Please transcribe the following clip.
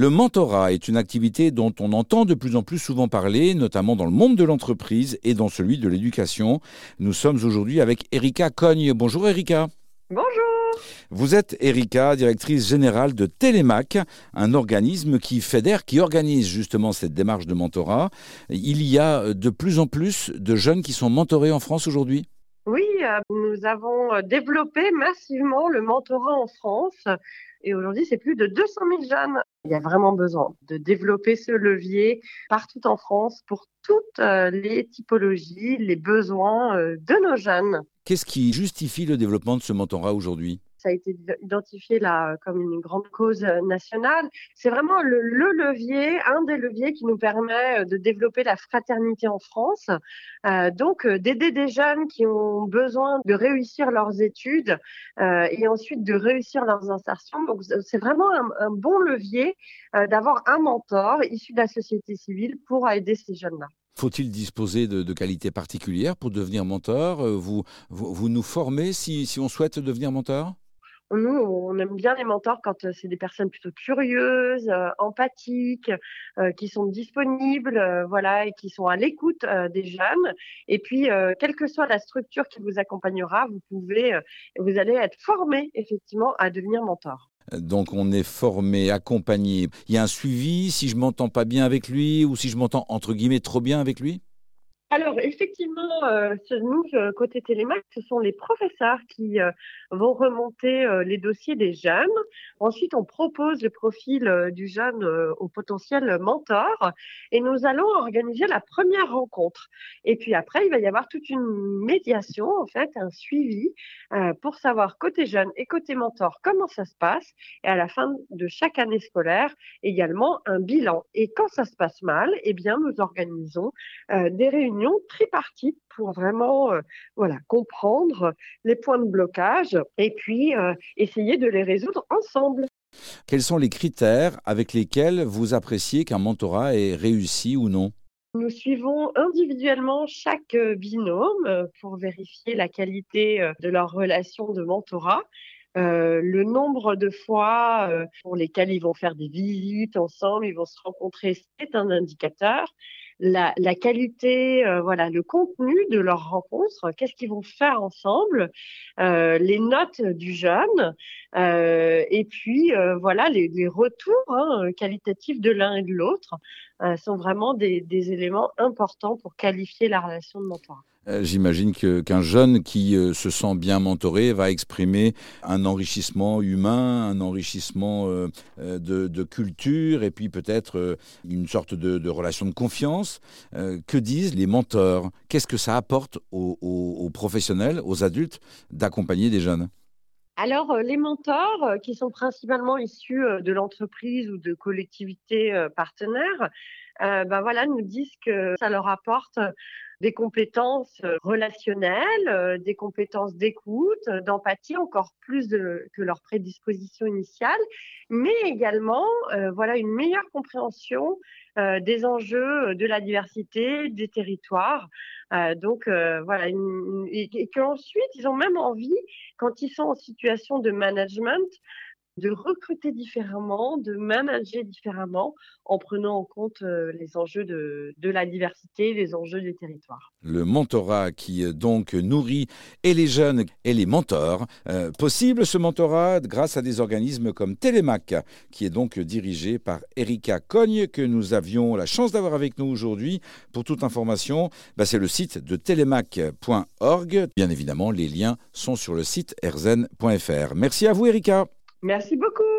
Le mentorat est une activité dont on entend de plus en plus souvent parler, notamment dans le monde de l'entreprise et dans celui de l'éducation. Nous sommes aujourd'hui avec Erika Cogne. Bonjour Erika. Bonjour. Vous êtes Erika, directrice générale de Télémac, un organisme qui fédère, qui organise justement cette démarche de mentorat. Il y a de plus en plus de jeunes qui sont mentorés en France aujourd'hui? Oui, euh, nous avons développé massivement le mentorat en France. Et aujourd'hui, c'est plus de 200 000 jeunes. Il y a vraiment besoin de développer ce levier partout en France pour toutes euh, les typologies, les besoins euh, de nos jeunes. Qu'est-ce qui justifie le développement de ce mentorat aujourd'hui? Ça a été identifié là comme une grande cause euh, nationale. C'est vraiment le, levier, un des leviers qui nous permet euh, de développer la fraternité en France. Euh, donc, d'aider des jeunes qui ont besoin de réussir leurs études et ensuite de réussir leurs insertions. Donc, c'est vraiment un, bon levier d'avoir un mentor issu de la société civile pour aider ces jeunes-là. Faut-il disposer de, qualités particulières pour devenir mentor? Vous, vous, nous formez si, si on souhaite devenir mentor? Nous, on aime bien les mentors quand euh, c'est des personnes plutôt curieuses, euh, empathiques, euh, qui sont disponibles, voilà, et qui sont à l'écoute des jeunes. Et puis, quelle que soit la structure qui vous accompagnera, vous pouvez, vous allez être formé effectivement à devenir mentor. Donc on est formé, accompagné. Il y a un suivi si je m'entends pas bien avec lui ou si je m'entends entre guillemets trop bien avec lui? Alors, effectivement, euh, nous, côté Télémac, ce sont les professeurs qui euh, vont remonter euh, les dossiers des jeunes. Ensuite, on propose le profil euh, du jeune au potentiel mentor et nous allons organiser la première rencontre. Et puis après, il va y avoir toute une médiation, en fait, un suivi pour savoir côté jeune et côté mentor comment ça se passe. Et à la fin de chaque année scolaire, également un bilan. Et quand ça se passe mal, eh bien, nous organisons des réunions tripartite pour vraiment euh, voilà, comprendre les points de blocage et puis euh, essayer de les résoudre ensemble. Quels sont les critères avec lesquels vous appréciez qu'un mentorat est réussi ou non? Nous suivons individuellement chaque euh, binôme pour vérifier la qualité de leur relation de mentorat. le nombre de fois pour lesquelles ils vont faire des visites ensemble, ils vont se rencontrer, c'est un indicateur la, la qualité, euh, voilà, le contenu de leur rencontre, qu'est-ce qu'ils vont faire ensemble, euh, les notes du jeune, euh, et puis euh, voilà les, retours hein, qualitatifs de l'un et de l'autre sont vraiment des, des, éléments importants pour qualifier la relation de mentorat. J'imagine qu'un jeune qui se sent bien mentoré va exprimer un enrichissement humain, un enrichissement de, de, culture et puis peut-être une sorte de, relation de confiance. que disent les mentors? Qu'est-ce que ça apporte aux, professionnels, aux adultes d'accompagner des jeunes? Alors, euh, les mentors, euh, qui sont principalement issus euh, de l'entreprise ou de collectivités partenaires, ben voilà, nous disent que ça leur apporte des compétences relationnelles, des compétences d'écoute, d'empathie, encore plus que leur prédisposition initiale, mais également voilà une meilleure compréhension des enjeux de la diversité des territoires. donc voilà, et, et qu'ensuite ils ont même envie, quand ils sont en situation de management, de recruter différemment, de manager différemment en prenant en compte euh, les enjeux de, la diversité, les enjeux des territoires. Le mentorat qui euh, donc nourrit et les jeunes et les mentors. Euh, possible ce mentorat grâce à des organismes comme Télémac, qui est donc dirigé par Erika Cogne, que nous avions la chance d'avoir avec nous aujourd'hui. Pour toute information, bah, c'est le site de télémac.org. Bien évidemment, les liens sont sur le site erzen.fr. Merci à vous Erika. Merci beaucoup.